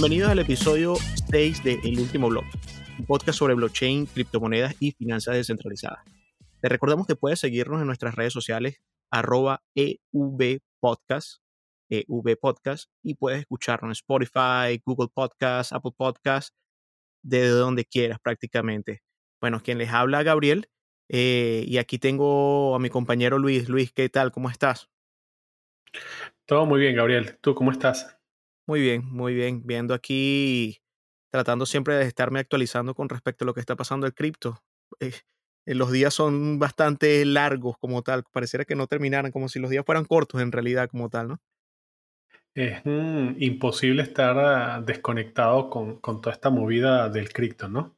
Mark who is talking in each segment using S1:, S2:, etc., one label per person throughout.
S1: Bienvenidos al episodio 6 de El Último Blog, un podcast sobre blockchain, criptomonedas y finanzas descentralizadas. Te recordamos que puedes seguirnos en nuestras redes sociales arroba evpodcast, evpodcast, y puedes escucharnos en Spotify, Google Podcast, Apple Podcast, de donde quieras prácticamente. Bueno, quien les habla, Gabriel, eh, y aquí tengo a mi compañero Luis. Luis, ¿qué tal? ¿Cómo estás?
S2: Todo muy bien, Gabriel. ¿Tú cómo estás?
S1: Muy bien, muy bien. Viendo aquí, tratando siempre de estarme actualizando con respecto a lo que está pasando el cripto. Eh, eh, los días son bastante largos como tal. Pareciera que no terminaran, como si los días fueran cortos en realidad como tal, ¿no?
S2: Es mm, imposible estar ah, desconectado con, toda esta movida del cripto, ¿no?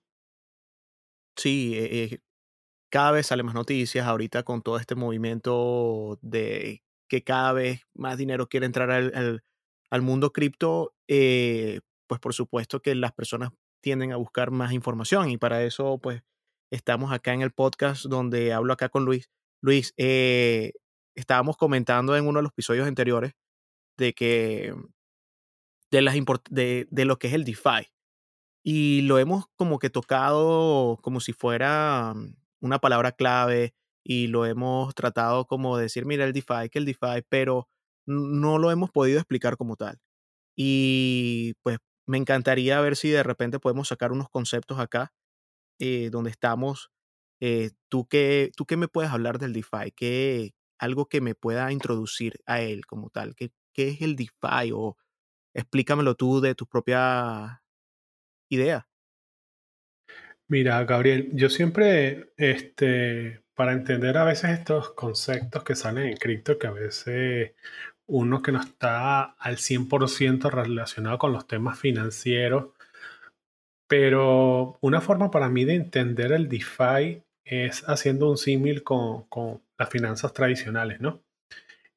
S1: Sí, eh, cada vez salen más noticias ahorita con todo este movimiento de que cada vez más dinero quiere entrar al, al mundo cripto, eh, pues por supuesto que las personas tienden a buscar más información y para eso pues estamos acá en el podcast donde hablo acá con Luis. Luis, eh, estábamos comentando en uno de los episodios anteriores de que de, las de, de lo que es el DeFi y lo hemos como que tocado como si fuera una palabra clave y lo hemos tratado como decir, mira el DeFi, que el DeFi, pero no lo hemos podido explicar como tal. Y pues me encantaría ver si de repente podemos sacar unos conceptos acá eh, donde estamos. Eh, ¿tú, qué, ¿Tú qué me puedes hablar del DeFi? ¿Qué, algo que me pueda introducir a él como tal. ¿Qué, qué es el DeFi? O explícamelo tú de tu propia idea.
S2: Mira, Gabriel, yo siempre, este, para entender a veces estos conceptos que salen en cripto, que a veces uno que no está al 100% relacionado con los temas financieros, pero una forma para mí de entender el DeFi es haciendo un símil con, las finanzas tradicionales, ¿no?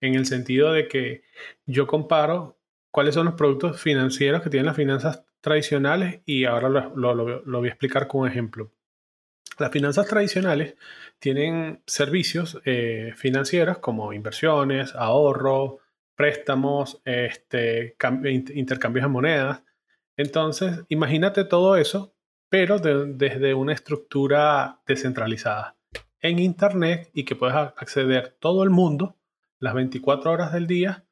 S2: En el sentido de que yo comparo cuáles son los productos financieros que tienen las finanzas tradicionales y ahora lo, voy a explicar con un ejemplo. Las finanzas tradicionales tienen servicios eh, financieros como inversiones, ahorro, préstamos, este, intercambios de monedas. Entonces, imagínate todo eso, pero desde una estructura descentralizada en Internet y que puedes acceder todo el mundo las 24 horas del día,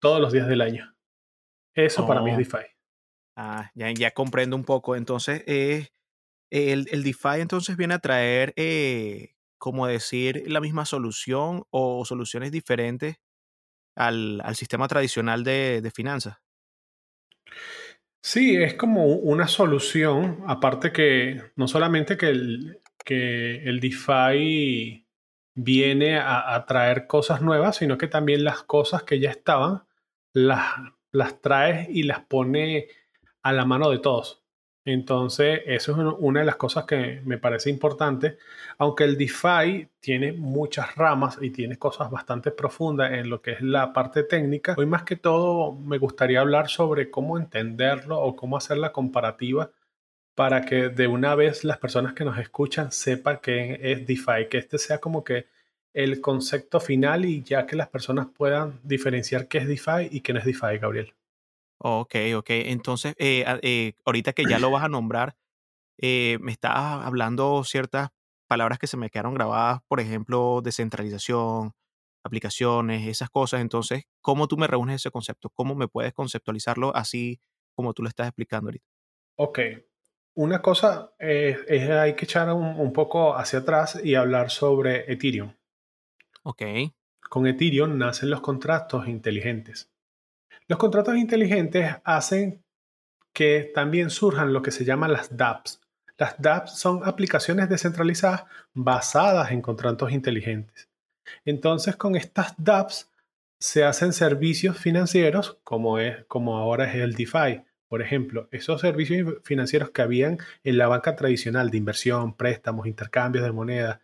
S2: todos los días del año. Eso para mí es oh. DeFi.
S1: Ah, ya, ya comprendo un poco. Entonces, eh, el, DeFi entonces viene a traer, eh, como decir, la misma solución o soluciones diferentes al, sistema tradicional de, finanzas.
S2: Sí, es como una solución, aparte que no solamente que el, que el DeFi viene a, traer cosas nuevas, sino que también las cosas que ya estaban las, las y las pone a la mano de todos. Entonces, eso es una de las cosas que me parece importante, aunque el DeFi tiene muchas ramas y tiene cosas bastante profundas en lo que es la parte técnica. Hoy más que todo me gustaría hablar sobre cómo entenderlo o cómo hacer la comparativa para que de una vez las personas que nos escuchan sepan que es DeFi, que este sea como que el concepto final y ya que las personas puedan diferenciar qué es DeFi y qué no es DeFi, Gabriel.
S1: Ok, ok. Entonces, eh, eh, ahorita que ya lo vas a nombrar, eh, me estás hablando ciertas palabras que se me quedaron grabadas, por ejemplo, descentralización, aplicaciones, esas cosas. Entonces, ¿cómo tú me reúnes ese concepto? ¿Cómo me puedes conceptualizarlo así como tú lo estás explicando ahorita?
S2: Ok. Una cosa es, hay que echar un, un, poco hacia atrás y hablar sobre Ethereum.
S1: Ok.
S2: Con Ethereum nacen los contratos inteligentes. Los contratos inteligentes hacen que también surjan lo que se llaman las dApps. Las dApps son aplicaciones descentralizadas basadas en contratos inteligentes. Entonces, con estas dApps se hacen servicios financieros como, es, como ahora es el DeFi. Por ejemplo, esos servicios financieros que habían en la banca tradicional de inversión, préstamos, intercambios de moneda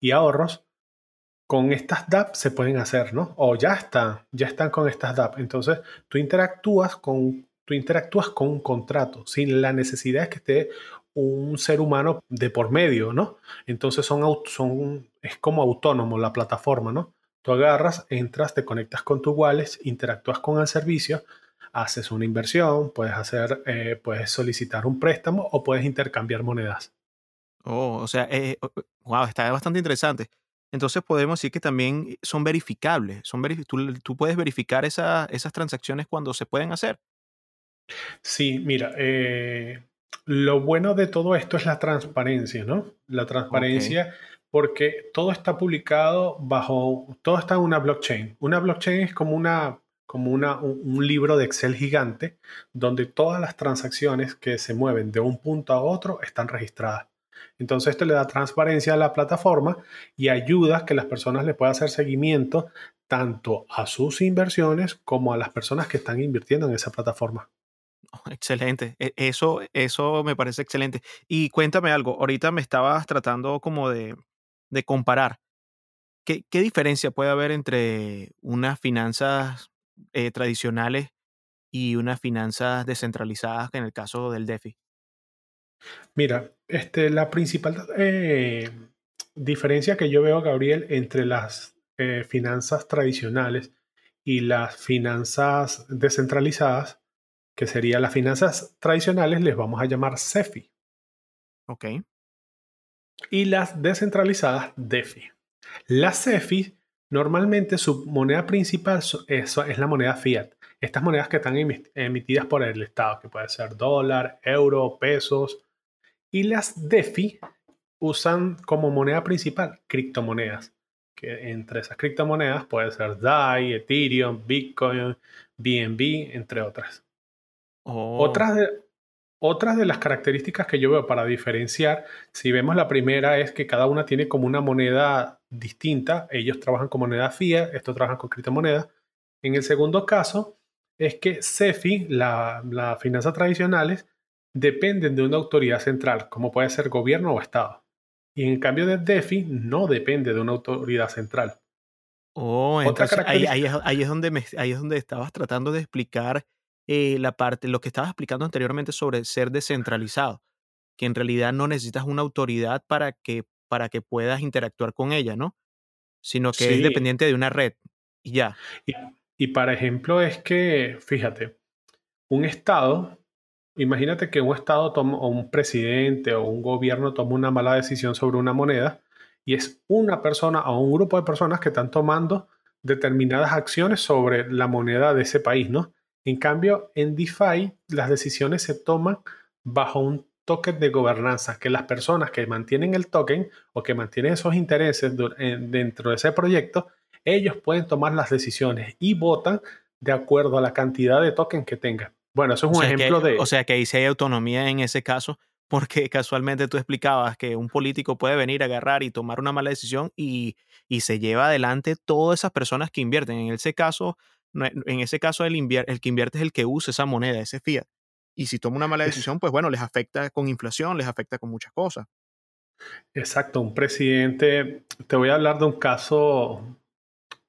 S2: y ahorros, con estas DAP se pueden hacer, ¿no? O ya están, ya están con estas DAP. Entonces, tú interactúas con, tú interactúas con un contrato sin la necesidad de que esté un ser humano de por medio, ¿no? Entonces son, son, es como autónomo la plataforma, ¿no? Tú agarras, entras, te conectas con tu wallet, interactúas con el servicio, haces una inversión, puedes hacer, eh, puedes solicitar un préstamo o puedes intercambiar monedas.
S1: Oh, o sea, eh, wow, está bastante interesante. Entonces podemos decir que también son verificables. Son tú, tú, puedes verificar esa, esas transacciones cuando se pueden hacer.
S2: Sí, mira, eh, lo bueno de todo esto es la transparencia, ¿no? La transparencia porque todo está publicado bajo, todo está en una blockchain. Una blockchain es como una como una, un, libro de Excel gigante donde todas las transacciones que se mueven de un punto a otro están registradas. Entonces esto le da transparencia a la plataforma y ayuda a que las personas le puedan hacer seguimiento tanto a sus inversiones como a las personas que están invirtiendo en esa plataforma.
S1: Oh, excelente, e, eso, eso me parece excelente. Y cuéntame algo, ahorita me estabas tratando como de, de comparar. ¿Qué, ¿Qué, diferencia puede haber entre unas finanzas eh, tradicionales y unas finanzas descentralizadas en el caso del DeFi?
S2: Mira, este, la principal eh, diferencia que yo veo, Gabriel, entre las eh, finanzas tradicionales y las finanzas descentralizadas, que serían las finanzas tradicionales, les vamos a llamar CEFI.
S1: Ok.
S2: Y las descentralizadas, DeFi. Las CEFI Normalmente su moneda principal es, es la moneda fiat. Estas monedas que están emitidas por el Estado, que puede ser dólar, euro, pesos. Y las DeFi usan como moneda principal criptomonedas. Que entre esas criptomonedas puede ser DAI, Ethereum, Bitcoin, BNB, entre otras.
S1: Oh.
S2: Otras, de, otras de las características que yo veo para diferenciar, si vemos la primera, es que cada una tiene como una moneda distinta. Ellos trabajan con moneda fiat, estos trabajan con criptomonedas. En el segundo caso, es que CEFI, las la finanzas tradicionales, dependen de una autoridad central, como puede ser gobierno o Estado. Y en cambio de DeFi, no depende de una autoridad central.
S1: Oh, entonces ahí, es, donde ahí es donde estabas tratando de explicar eh, la parte, lo que estabas explicando anteriormente sobre ser descentralizado, que en realidad no necesitas una autoridad para que, para que puedas interactuar con ella, ¿no? Sino que es dependiente de una red y ya.
S2: Y, y para ejemplo es que, fíjate, un Estado, imagínate que un Estado toma, o un presidente o un gobierno toma una mala decisión sobre una moneda y es una persona o un grupo de personas que están tomando determinadas acciones sobre la moneda de ese país, ¿no? En cambio, en DeFi las decisiones se toman bajo un token de gobernanza, que las personas que mantienen el token o que mantienen esos intereses dentro de ese proyecto, ellos pueden tomar las decisiones y votan de acuerdo a la cantidad de token que tengan. Bueno, eso es un ejemplo de...
S1: O sea que ahí sí hay autonomía en ese caso, porque casualmente tú explicabas que un político puede venir a agarrar y tomar una mala decisión y, y se lleva adelante todas esas personas que invierten. En ese caso, en ese caso el, el que invierte es el que usa esa moneda, ese fiat. Y si toma una mala decisión, pues bueno, les afecta con inflación, les afecta con muchas cosas.
S2: Exacto, un presidente, te voy a hablar de un caso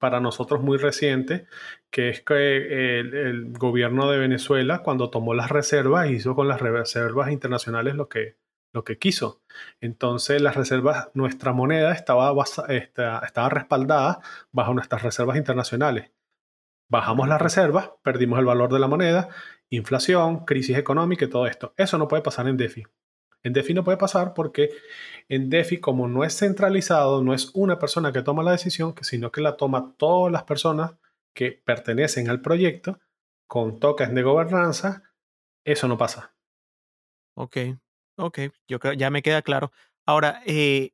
S2: para nosotros muy reciente, que es que el, gobierno de Venezuela, cuando tomó las reservas, hizo con las reservas internacionales lo que, lo que quiso. Entonces, las reservas, nuestra moneda estaba, estaba respaldada bajo nuestras reservas internacionales. Bajamos las reservas, perdimos el valor de la moneda, inflación, crisis económica y todo esto. Eso no puede pasar en DeFi. En DeFi no puede pasar porque en DeFi, como no es centralizado, no es una persona que toma la decisión, sino que la toma todas las personas que pertenecen al proyecto con tokens de gobernanza, eso no pasa.
S1: Ok, ok, yo creo, ya me queda claro. Ahora, eh,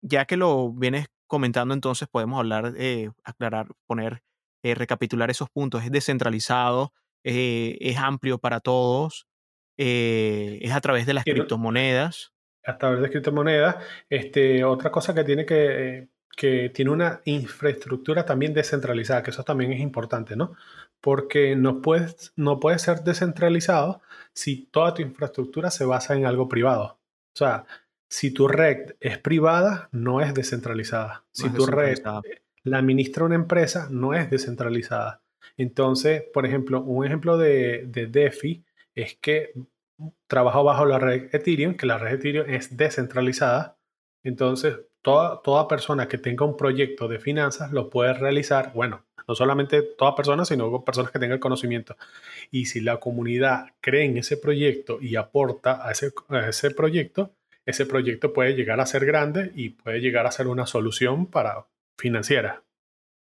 S1: ya que lo vienes comentando, entonces podemos hablar, eh, aclarar, poner eh, recapitular esos puntos. Es descentralizado, es amplio para todos, eh, es a través de las criptomonedas.
S2: A través de criptomonedas. Este, otra cosa que tiene que, que tiene una infraestructura también descentralizada, que eso también es importante, ¿no? Porque no puedes, no puede ser descentralizado si toda tu infraestructura se basa en algo privado. O sea, si tu red es privada, no es descentralizada. si tu red la administra una empresa, no es descentralizada. Entonces, por ejemplo, un ejemplo de, DeFi es que trabajo bajo la red Ethereum, que la red Ethereum es descentralizada. Entonces, toda, toda persona que tenga un proyecto de finanzas lo puede realizar, bueno, no solamente toda persona, sino personas que tengan conocimiento. Y si la comunidad cree en ese proyecto y aporta a ese, a ese proyecto, ese proyecto puede llegar a ser grande y puede llegar a ser una solución para financiera.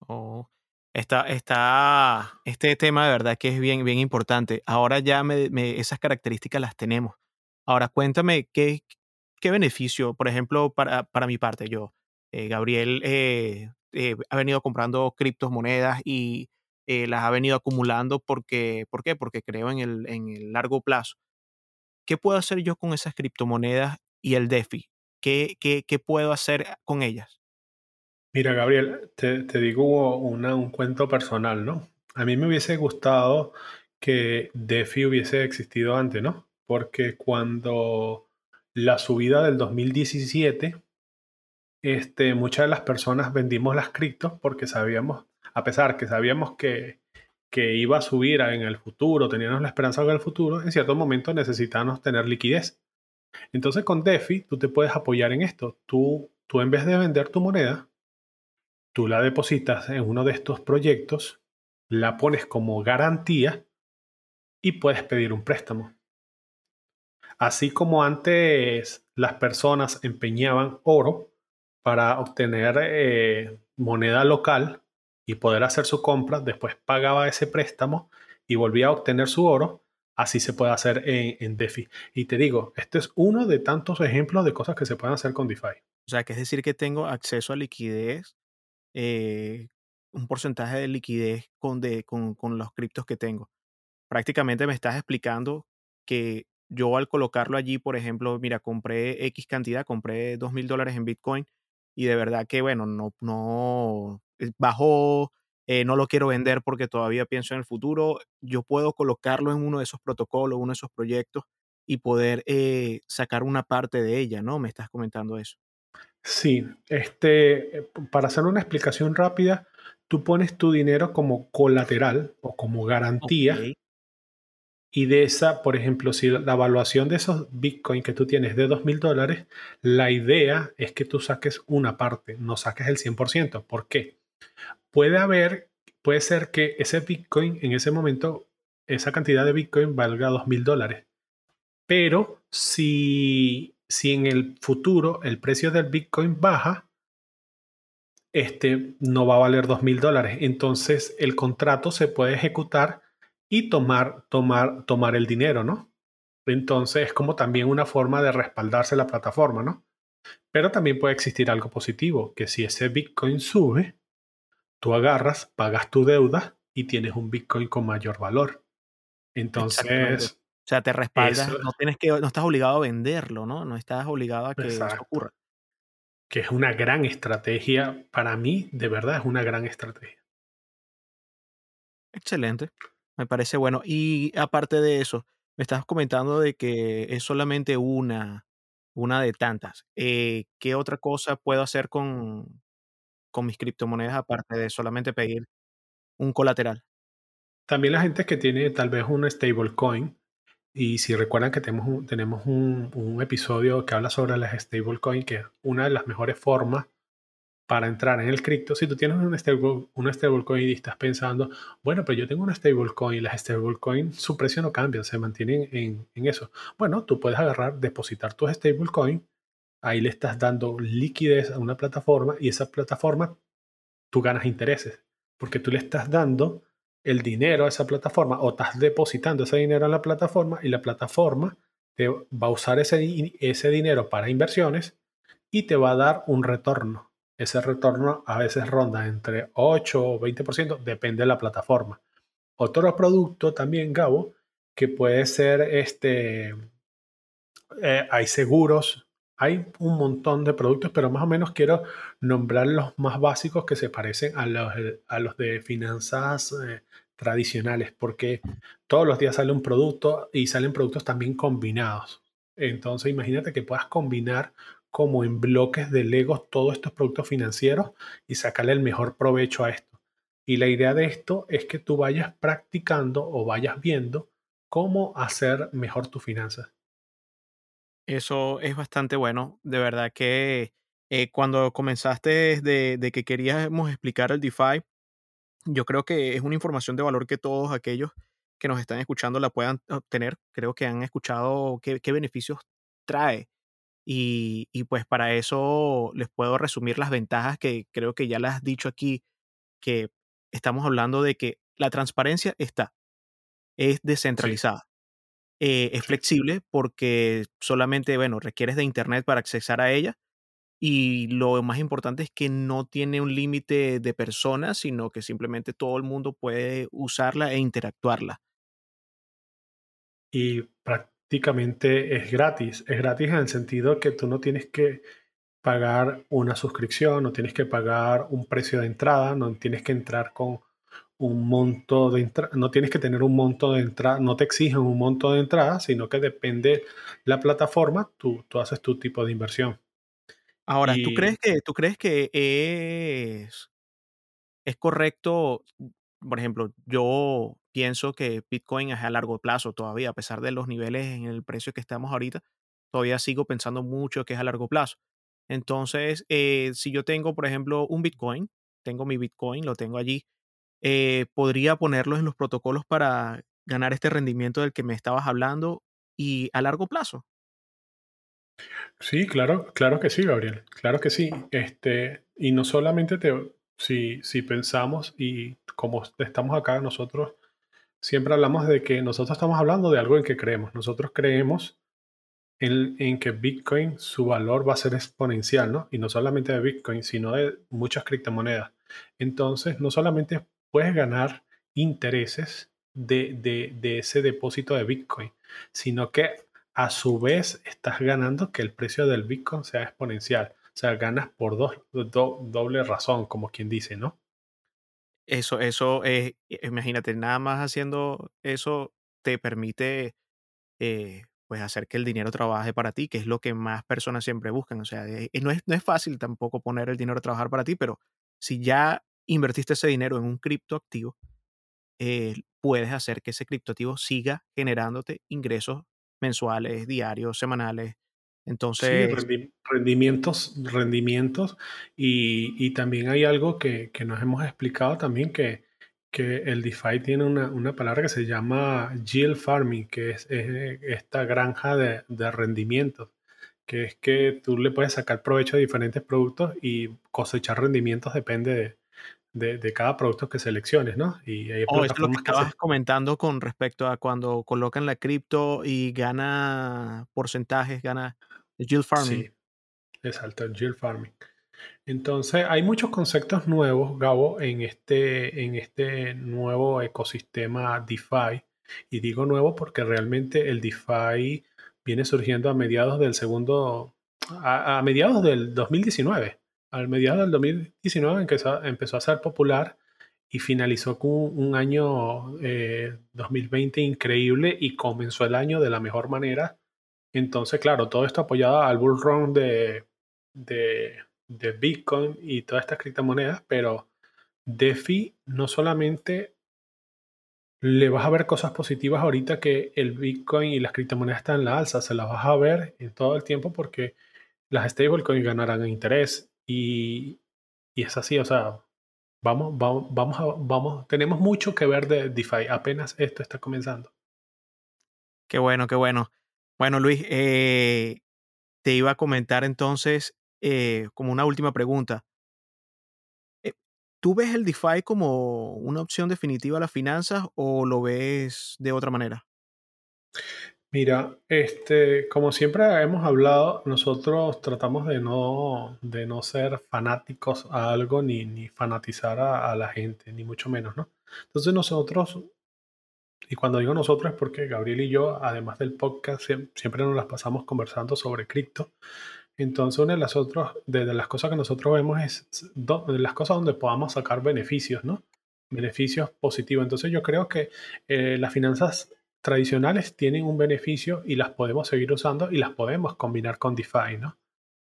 S1: Oh, está, está, este tema de verdad que es bien, bien importante. Ahora ya me, esas características las tenemos. Ahora cuéntame qué, qué beneficio, por ejemplo, para, para mi parte, yo, eh, Gabriel, eh, eh, ha venido comprando criptomonedas y las ha venido acumulando porque, ¿por qué? Porque creo en el, en el largo plazo. ¿Qué puedo hacer yo con esas criptomonedas y el DeFi? ¿Qué, qué, qué puedo hacer con ellas?
S2: Mira, Gabriel, te, digo un cuento personal, ¿no? A mí me hubiese gustado que DeFi hubiese existido antes, ¿no? Porque cuando la subida del 2017, este, muchas de las personas vendimos las criptos porque sabíamos, a pesar que sabíamos que, que iba a subir en el futuro, teníamos la esperanza en el futuro, en cierto momento necesitábamos tener liquidez. Entonces con DeFi tú te puedes apoyar en esto. Tú, tú en vez de vender tu moneda, tú la depositas en uno de estos proyectos, la pones como garantía y puedes pedir un préstamo. Así como antes las personas empeñaban oro para obtener eh, moneda local y poder hacer su compra, después pagaba ese préstamo y volvía a obtener su oro, así se puede hacer en, DeFi. Y te digo, este es uno de tantos ejemplos de cosas que se pueden hacer con DeFi.
S1: O sea, que es decir que tengo acceso a liquidez eh, un porcentaje de liquidez con, de, con, con los criptos que tengo. Prácticamente me estás explicando que yo al colocarlo allí, por ejemplo, mira, compré X cantidad, compré dos mil dólares en Bitcoin y de verdad que, bueno, no, no eh, bajó, eh, no lo quiero vender porque todavía pienso en el futuro. Yo puedo colocarlo en uno de esos protocolos, uno de esos proyectos y poder sacar una parte de ella, ¿no? Me estás comentando eso.
S2: Sí, este, eh, para hacer una explicación rápida, tú pones tu dinero como colateral o como garantía. Y de esa, por ejemplo, si la evaluación de esos Bitcoin que tú tienes de dos mil dólares, la idea es que tú saques una parte, no saques el 100%. ¿Por qué? Puede haber, puede ser que ese Bitcoin en ese momento, esa cantidad de Bitcoin valga dos mil dólares. Pero si si en el futuro el precio del Bitcoin baja, este no va a valer dos mil dólares. Entonces el contrato se puede ejecutar y tomar, tomar, tomar el dinero, ¿no? Entonces es como también una forma de respaldarse la plataforma, ¿no? Pero también puede existir algo positivo, que si ese Bitcoin sube, tú agarras, pagas tu deuda y tienes un Bitcoin con mayor valor. Entonces,
S1: sea, te respaldas, no, tienes que, no estás obligado a venderlo, ¿no? No estás obligado a que eso ocurra.
S2: Que es una gran estrategia, para mí, de verdad es una gran estrategia.
S1: Excelente, me parece bueno. Y aparte de eso, me estás comentando de que es solamente una, una de tantas. Eh, ¿Qué otra cosa puedo hacer con, con mis criptomonedas aparte de solamente pedir un colateral?
S2: También la gente que tiene tal vez un stablecoin, y si recuerdan que tenemos un, tenemos un, episodio que habla sobre las stablecoins, que es una de las mejores formas para entrar en el cripto. Si tú tienes un stablecoin stable y estás pensando, bueno, pero yo tengo una stablecoin y las stablecoins, su precio no cambia, se mantienen en, en, eso. Bueno, tú puedes agarrar, depositar tu stablecoin, ahí le estás dando liquidez a una plataforma y esa plataforma tú ganas intereses, porque tú le estás dando el dinero a esa plataforma o estás depositando ese dinero a la plataforma y la plataforma te va a usar ese, ese dinero para inversiones y te va a dar un retorno. Ese retorno a veces ronda entre 8 o 20%, depende de la plataforma. Otro producto también, Gabo, que puede ser este, eh, hay seguros, hay un montón de productos, pero más o menos quiero nombrar los más básicos que se parecen a los, los de finanzas eh, tradicionales, porque todos los días sale un producto y salen productos también combinados. Entonces imagínate que puedas combinar como en bloques de Legos todos estos productos financieros y sacarle el mejor provecho a esto. Y la idea de esto es que tú vayas practicando o vayas viendo cómo hacer mejor tus finanzas.
S1: Eso es bastante bueno. De verdad que Eh, cuando comenzaste de, de que queríamos explicar el DeFi, yo creo que es una información de valor que todos aquellos que nos están escuchando la puedan obtener. Creo que han escuchado qué, qué beneficios trae. Y, y, pues para eso les puedo resumir las ventajas que creo que ya las has dicho aquí, que estamos hablando de que la transparencia está, es descentralizada. Eh, es flexible porque solamente, bueno, requieres de Internet para accesar a ella. Y lo más importante es que no tiene un límite de personas, sino que simplemente todo el mundo puede usarla e interactuarla.
S2: Y prácticamente es gratis. Es gratis en el sentido que tú no tienes que pagar una suscripción, no tienes que pagar un precio de entrada, no tienes que entrar con un monto de entrada, no tienes que tener un monto de entrada, no te exigen un monto de entrada, sino que depende la plataforma, tú, tú haces tu tipo de inversión.
S1: Ahora, ¿tú crees que, tú crees que es, es correcto? Por ejemplo, yo pienso que Bitcoin es a largo plazo todavía, a pesar de los niveles en el precio que estamos ahorita, todavía sigo pensando mucho que es a largo plazo. Entonces, eh, si yo tengo, por ejemplo, un Bitcoin, tengo mi Bitcoin, lo tengo allí, eh, podría ponerlos en los protocolos para ganar este rendimiento del que me estabas hablando y a largo plazo.
S2: Sí, claro, claro que sí, Gabriel, claro que sí. Este, y no solamente te, si, si pensamos y como estamos acá, nosotros siempre hablamos de que nosotros estamos hablando de algo en que creemos. Nosotros creemos en, en, que Bitcoin, su valor va a ser exponencial, ¿no? Y no solamente de Bitcoin, sino de muchas criptomonedas. Entonces, no solamente puedes ganar intereses de, ese depósito de Bitcoin, sino que a su vez estás ganando que el precio del Bitcoin sea exponencial. O sea, ganas por doble razón, como quien dice, ¿no?
S1: Eso, eso es, imagínate, nada más haciendo eso te permite eh, pues hacer que el dinero trabaje para ti, que es lo que más personas siempre buscan. O sea, eh, no, es, no es fácil tampoco poner el dinero a trabajar para ti, pero si ya invertiste ese dinero en un criptoactivo, eh, puedes hacer que ese criptoactivo siga generándote ingresos mensuales, diarios, semanales. Entonces...
S2: Sí, rendimientos, rendimientos. Y, también hay algo que, nos hemos explicado también, que, que el DeFi tiene una, palabra que se llama yield farming, que es, esta granja de, de rendimientos que es que tú le puedes sacar provecho de diferentes productos y cosechar rendimientos depende de, de, cada producto que selecciones, ¿no?
S1: Y hay oh, es lo que estabas comentando con respecto a cuando colocan la cripto y gana porcentajes, gana yield farming. Sí,
S2: exacto, el yield farming. Entonces, hay muchos conceptos nuevos, Gabo, en este, en este nuevo ecosistema DeFi. Y digo nuevo porque realmente el DeFi viene surgiendo a mediados del segundo, a, a mediados del 2019 al mediados del 2019 empezó, empezó a ser popular y finalizó con un año 2020 eh, increíble y comenzó el año de la mejor manera. Entonces, claro, todo esto apoyado al bull run de, de, de Bitcoin y todas estas criptomonedas, pero DeFi no solamente le vas a ver cosas positivas ahorita que el Bitcoin y las criptomonedas están en la alza, se las vas a ver en todo el tiempo porque las stablecoins ganarán interés, y, es así, o sea, vamos, vamos, vamos, a, tenemos mucho que ver de DeFi, apenas esto está comenzando.
S1: Qué bueno, qué bueno. Bueno, Luis, eh, te iba a comentar entonces eh, como una última pregunta. Eh, ¿Tú ves el DeFi como una opción definitiva a las finanzas o lo ves de otra manera?
S2: Mira, este, como siempre hemos hablado, nosotros tratamos de no, de no ser fanáticos a algo ni, ni fanatizar a, la gente, ni mucho menos, ¿no? Entonces nosotros, y cuando digo nosotros es porque Gabriel y yo, además del podcast, siempre nos las pasamos conversando sobre cripto. Entonces una de las, otras, de, las cosas que nosotros vemos es de las cosas donde podamos sacar beneficios, ¿no? Beneficios positivos. Entonces yo creo que eh, las finanzas tradicionales tienen un beneficio y las podemos seguir usando y las podemos combinar con DeFi, ¿no?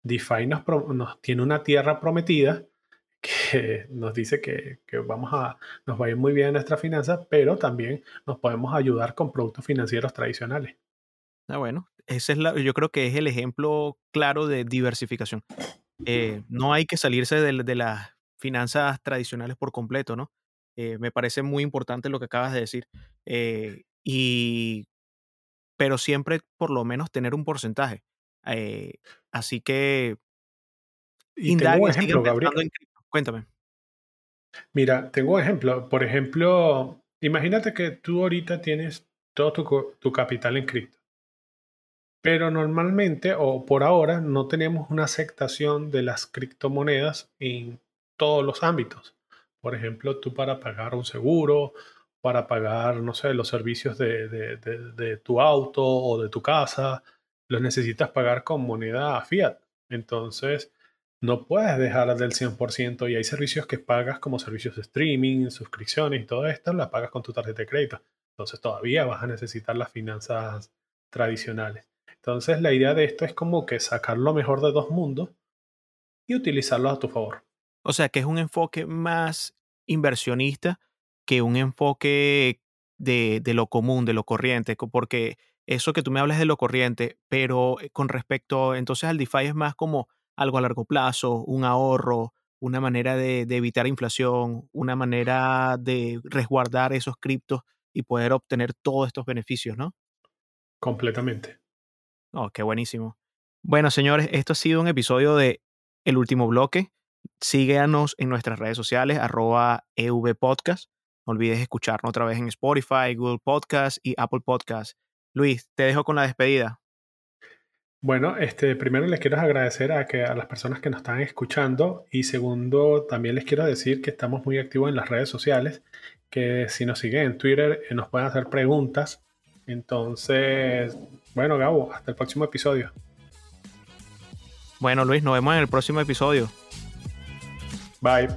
S2: DeFi nos, tiene una tierra prometida que nos dice que, vamos a, nos va a ir muy bien en nuestra finanza, pero también nos podemos ayudar con productos financieros tradicionales.
S1: Ah, bueno, ese es la, yo creo que es el ejemplo claro de diversificación. eh, no hay que salirse de, de las finanzas tradicionales por completo, ¿no? Eh, me parece muy importante lo que acabas de decir. Eh, y, pero siempre por lo menos tener un porcentaje. Eh, así que
S2: Y tengo un ejemplo, Gabriel.
S1: en. Cuéntame.
S2: Mira, tengo un ejemplo. Por ejemplo, imagínate que tú ahorita tienes todo tu, tu capital en cripto. Pero normalmente, o por ahora, no tenemos una aceptación de las criptomonedas en todos los ámbitos. Por ejemplo, tú para pagar un seguro, para pagar, no sé, los servicios de, de, de, tu auto o de tu casa, los necesitas pagar con moneda fiat. Entonces, no puedes dejar del 100% y hay servicios que pagas como servicios de streaming, suscripciones y todo esto, las pagas con tu tarjeta de crédito. Entonces, todavía vas a necesitar las finanzas tradicionales. Entonces, la idea de esto es como que sacar lo mejor de dos mundos y utilizarlo a tu favor.
S1: O sea, que es un enfoque más inversionista que un enfoque de, de, lo común, de lo corriente, porque eso que tú me hablas de lo corriente, pero eh, con respecto entonces al DeFi es más como algo a largo plazo, un ahorro, una manera de, de evitar inflación, una manera de resguardar esos criptos y poder obtener todos estos beneficios, ¿no?
S2: Completamente.
S1: Oh, qué buenísimo. Bueno, señores, esto ha sido un episodio de El Último Bloque. Síguenos en nuestras redes sociales, arroba evpodcast. No olvides escucharnos otra vez en Spotify, Google Podcast y Apple Podcast. Luis, te dejo con la despedida.
S2: Bueno, este, primero les quiero agradecer a, que, a las personas que nos están escuchando y segundo, también les quiero decir que estamos muy activos en las redes sociales, que si nos siguen en Twitter eh, nos pueden hacer preguntas. Entonces, bueno, Gabo, hasta el próximo episodio.
S1: Bueno, Luis, nos vemos en el próximo episodio.
S2: Bye.